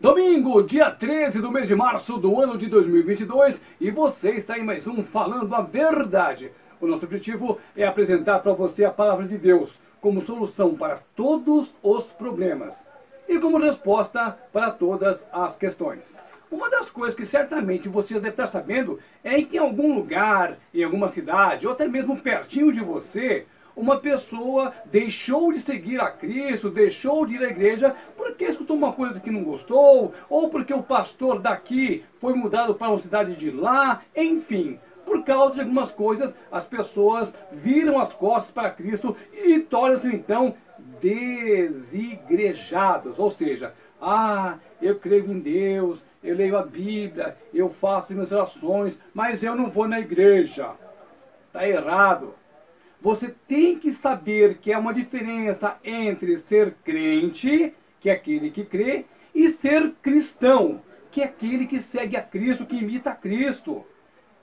Domingo, dia 13 do mês de março do ano de 2022 e você está em mais um Falando a Verdade. O nosso objetivo é apresentar para você a palavra de Deus como solução para todos os problemas e como resposta para todas as questões. Uma das coisas que certamente você já deve estar sabendo é que em algum lugar, em alguma cidade, ou até mesmo pertinho de você, uma pessoa deixou de seguir a Cristo, deixou de ir à igreja porque escutou uma coisa que não gostou, ou porque o pastor daqui foi mudado para uma cidade de lá, enfim. Por causa de algumas coisas, as pessoas viram as costas para Cristo e tornam-se então desigrejados. Ou seja, ah, eu creio em Deus, eu leio a Bíblia, eu faço minhas orações, mas eu não vou na igreja. Está errado. Você tem que saber que há uma diferença entre ser crente, que é aquele que crê, e ser cristão, que é aquele que segue a Cristo, que imita a Cristo.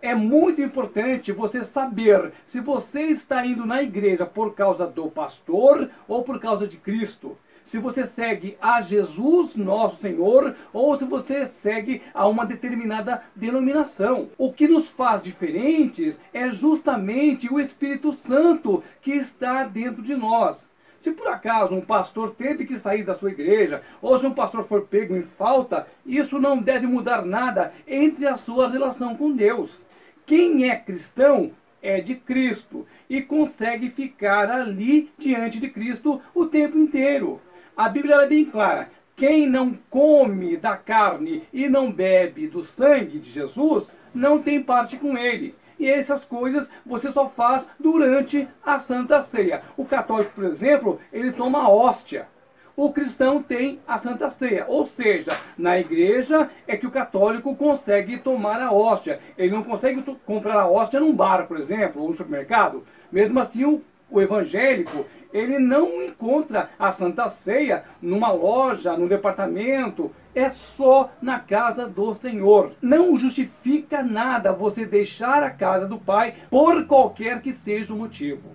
É muito importante você saber se você está indo na igreja por causa do pastor ou por causa de Cristo se você segue a Jesus, nosso Senhor, ou se você segue a uma determinada denominação. O que nos faz diferentes é justamente o Espírito Santo que está dentro de nós. Se por acaso um pastor teve que sair da sua igreja, ou se um pastor for pego em falta, isso não deve mudar nada entre a sua relação com Deus. Quem é cristão é de Cristo e consegue ficar ali diante de Cristo o tempo inteiro. A Bíblia é bem clara. Quem não come da carne e não bebe do sangue de Jesus, não tem parte com ele. E essas coisas você só faz durante a Santa Ceia. O católico, por exemplo, ele toma a hóstia. O cristão tem a Santa Ceia. Ou seja, na igreja é que o católico consegue tomar a hóstia. Ele não consegue comprar a hóstia num bar, por exemplo, ou no supermercado. Mesmo assim, o o evangélico, ele não encontra a Santa Ceia numa loja, num departamento, é só na casa do Senhor. Não justifica nada você deixar a casa do Pai por qualquer que seja o motivo.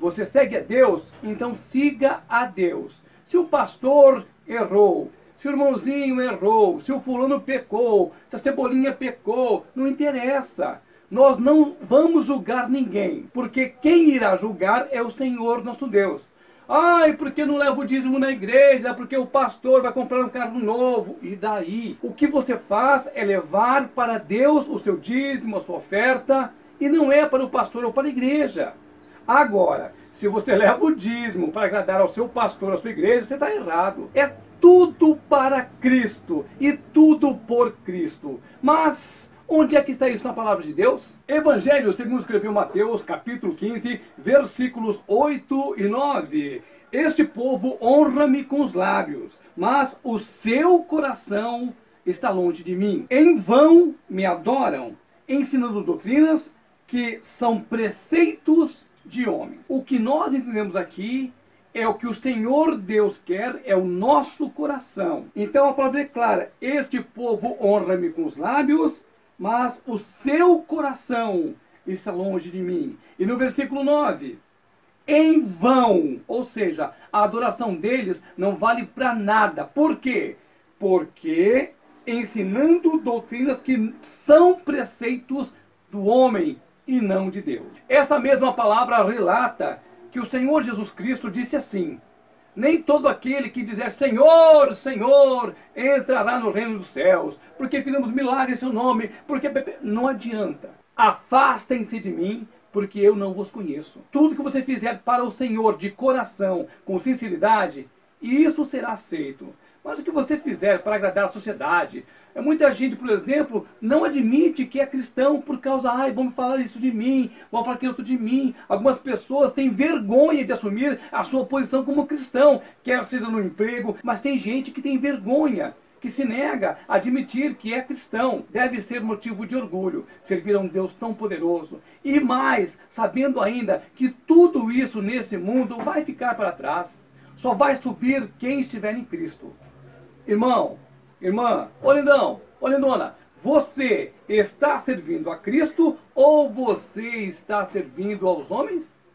Você segue a Deus, então siga a Deus. Se o pastor errou, se o irmãozinho errou, se o fulano pecou, se a cebolinha pecou, não interessa. Nós não vamos julgar ninguém, porque quem irá julgar é o Senhor nosso Deus. Ai, porque não leva o dízimo na igreja? Porque o pastor vai comprar um carro novo. E daí? O que você faz é levar para Deus o seu dízimo, a sua oferta, e não é para o pastor ou para a igreja. Agora, se você leva o dízimo para agradar ao seu pastor, à sua igreja, você está errado. É tudo para Cristo e tudo por Cristo. Mas Onde é que está isso na palavra de Deus? Evangelho, segundo escreveu Mateus, capítulo 15, versículos 8 e 9. Este povo honra-me com os lábios, mas o seu coração está longe de mim. Em vão me adoram, ensinando doutrinas que são preceitos de homens. O que nós entendemos aqui é o que o Senhor Deus quer, é o nosso coração. Então a palavra é clara: este povo honra-me com os lábios, mas o seu coração está longe de mim. E no versículo 9, em vão, ou seja, a adoração deles não vale para nada. Por quê? Porque ensinando doutrinas que são preceitos do homem e não de Deus. Essa mesma palavra relata que o Senhor Jesus Cristo disse assim: nem todo aquele que dizer Senhor, Senhor, entrará no reino dos céus, porque fizemos milagres em seu nome, porque não adianta. Afastem-se de mim, porque eu não vos conheço. Tudo que você fizer para o Senhor de coração, com sinceridade, isso será aceito. Mas o que você fizer para agradar a sociedade, muita gente, por exemplo, não admite que é cristão por causa, ai, vão falar isso de mim, vão falar aquilo de mim. Algumas pessoas têm vergonha de assumir a sua posição como cristão, quer seja no emprego, mas tem gente que tem vergonha que se nega a admitir que é cristão, deve ser motivo de orgulho, servir a um Deus tão poderoso. E mais, sabendo ainda que tudo isso nesse mundo vai ficar para trás. Só vai subir quem estiver em Cristo. Irmão, irmã, ô lindão, ô lindona, você está servindo a Cristo ou você está servindo aos homens?